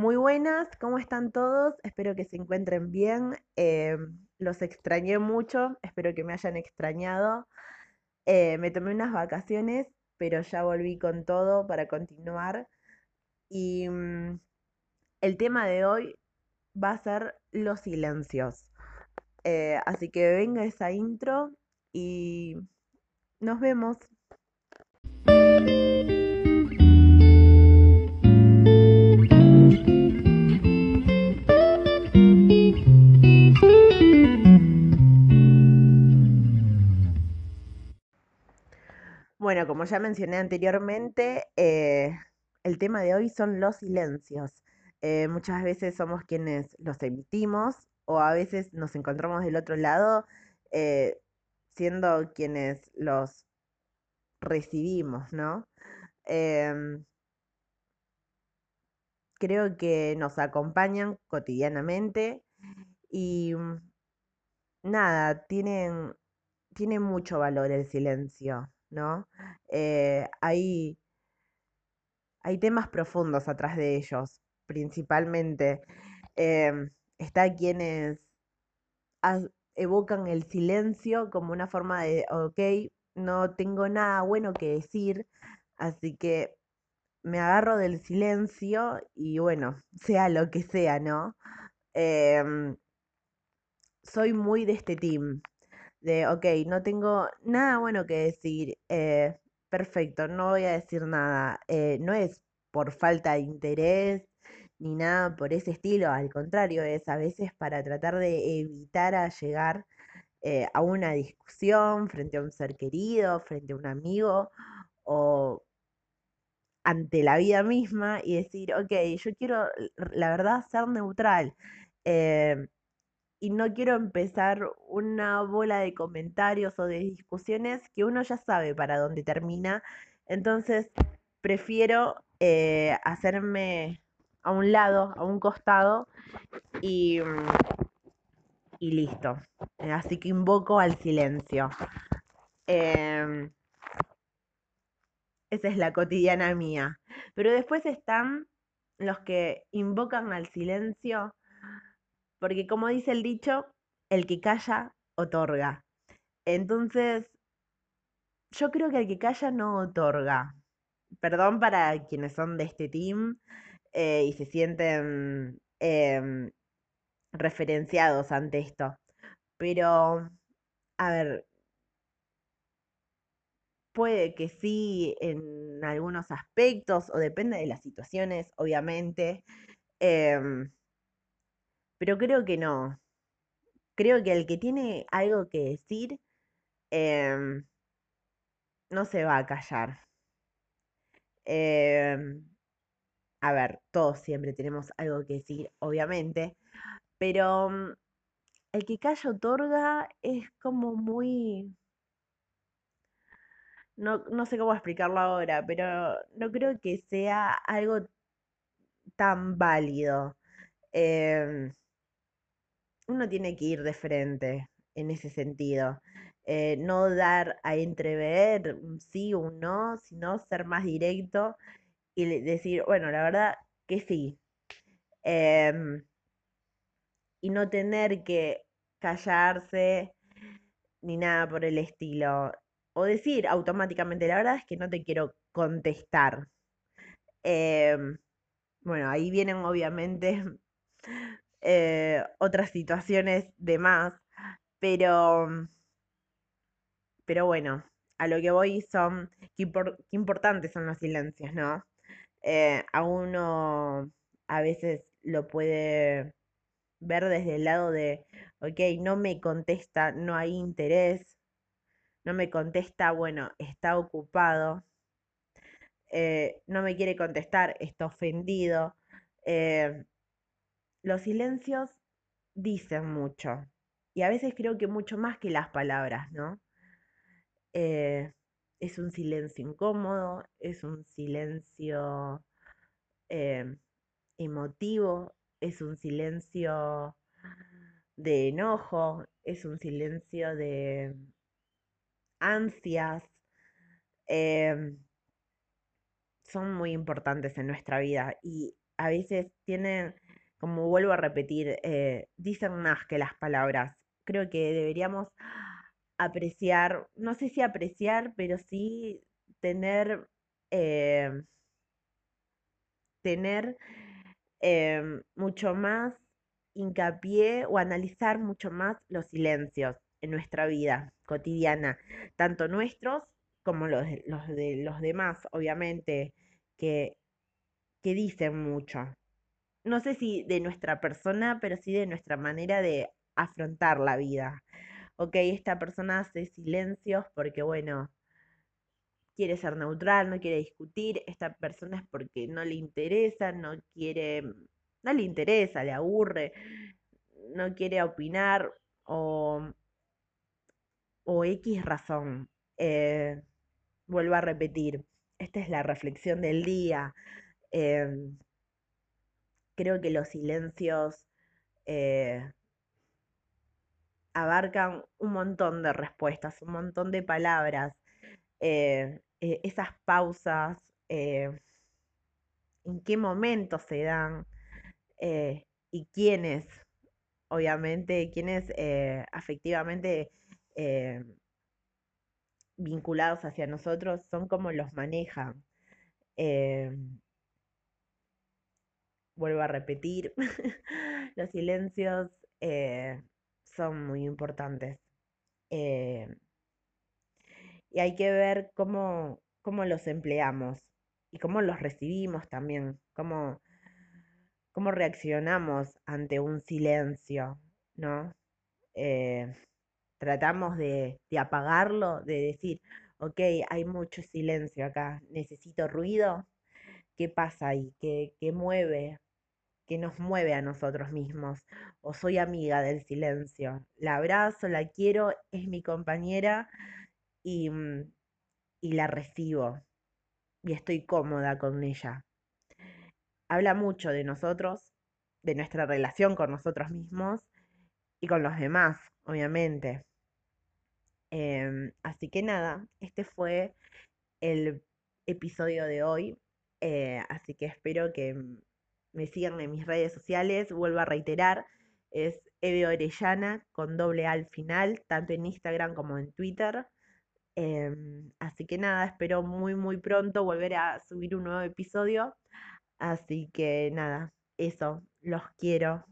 Muy buenas, ¿cómo están todos? Espero que se encuentren bien. Eh, los extrañé mucho, espero que me hayan extrañado. Eh, me tomé unas vacaciones, pero ya volví con todo para continuar. Y mm, el tema de hoy va a ser los silencios. Eh, así que venga esa intro y nos vemos. Como ya mencioné anteriormente, eh, el tema de hoy son los silencios. Eh, muchas veces somos quienes los emitimos o a veces nos encontramos del otro lado eh, siendo quienes los recibimos, ¿no? Em, creo que nos acompañan cotidianamente y mm, nada, tienen, tiene mucho valor el silencio, ¿no? Eh, hay, hay temas profundos atrás de ellos, principalmente. Em, está quienes evocan el silencio como una forma de, ok, no tengo nada bueno que decir, así que me agarro del silencio y bueno, sea lo que sea, ¿no? Em, soy muy de este team, de, ok, no tengo nada bueno que decir, eh, perfecto, no voy a decir nada, eh, no es por falta de interés ni nada por ese estilo, al contrario, es a veces para tratar de evitar llegar eh, a una discusión frente a un ser querido, frente a un amigo o ante la vida misma y decir, ok, yo quiero, la verdad, ser neutral. Y no quiero empezar una bola de comentarios o de discusiones que uno ya sabe para dónde termina. Entonces, prefiero eh, hacerme a un lado, a un costado y, y listo. Así que invoco al silencio. Em, esa es la cotidiana mía. Pero después están los que invocan al silencio, porque como dice el dicho, el que calla, otorga. Entonces, yo creo que el que calla no otorga. Perdón para quienes son de este team eh, y se sienten em, referenciados ante esto. Pero, a ver, puede que sí en algunos aspectos, o depende de las situaciones, obviamente. Em, pero creo que no. Creo que el que tiene algo que decir em, no se va a callar. Em, a ver, todos siempre tenemos algo que decir, obviamente, pero mm, el que calla otorga es como muy... No, no sé cómo explicarlo ahora, pero no creo que sea algo tan válido. Em, uno tiene que ir de frente en ese sentido. Eh, no dar a entrever un sí o un no, sino ser más directo y decir, bueno, la verdad que sí. Em, y no tener que callarse ni nada por el estilo. O decir automáticamente, la verdad es que no te quiero contestar. Em, bueno, ahí vienen obviamente eh, otras situaciones de más, pero, pero bueno, a lo que voy son, qué, importantes son los silencios, ¿no? Eh, a uno a veces lo puede ver desde el lado de, ok, no me contesta, no hay interés, no me contesta, bueno, está ocupado, eh, no me quiere contestar, está ofendido. Los silencios dicen mucho y a veces creo que mucho más que las palabras, ¿no? Eh, es un silencio incómodo, es un silencio emotivo, es un silencio de enojo, es un silencio de ansias. Em, son muy importantes en nuestra vida y a veces tienen, como vuelvo a repetir, eh, dicen más que las palabras. Creo que deberíamos apreciar, no sé si apreciar, pero sí tener, eh, tener em, mucho más hincapié o analizar mucho más los silencios en nuestra vida cotidiana, tanto nuestros como los de los, de los demás, obviamente, que, que dicen mucho. No sé si de nuestra persona, pero sí de nuestra manera de afrontar la vida. Ok, esta persona hace silencios porque, bueno, quiere ser neutral, no quiere discutir, esta persona es porque no le interesa, no quiere, no le interesa, le aburre, no quiere opinar o, o X razón. Eh, vuelvo a repetir, esta es la reflexión del día. Em, creo que los silencios eh, abarcan un montón de respuestas, un montón de palabras, eh, eh, esas pausas, en qué momento se dan y quiénes, obviamente, quiénes afectivamente vinculados hacia nosotros son como los manejan. Vuelvo a repetir, los silencios son muy importantes. Eh, y hay que ver cómo, cómo, los empleamos y cómo los recibimos también, cómo, cómo reaccionamos ante un silencio, ¿no? Eh, tratamos de, de, apagarlo, de decir, ok, hay mucho silencio acá, necesito ruido. ¿Qué pasa ahí? ¿Qué, qué mueve? Que nos mueve a nosotros mismos. O soy amiga del silencio. La abrazo, la quiero, es mi compañera y, mm, y la recibo. Y estoy cómoda con ella. Habla mucho de nosotros, de nuestra relación con nosotros mismos y con los demás, obviamente. Em, así que nada, este fue el episodio de hoy. Eh, así que espero que mm, me sigan en mis redes sociales, vuelvo a reiterar, es Eve Orellana con doble A al final, tanto en Instagram como en Twitter. Em, así que nada, espero muy muy pronto volver a subir un nuevo episodio. Así que nada, eso, los quiero.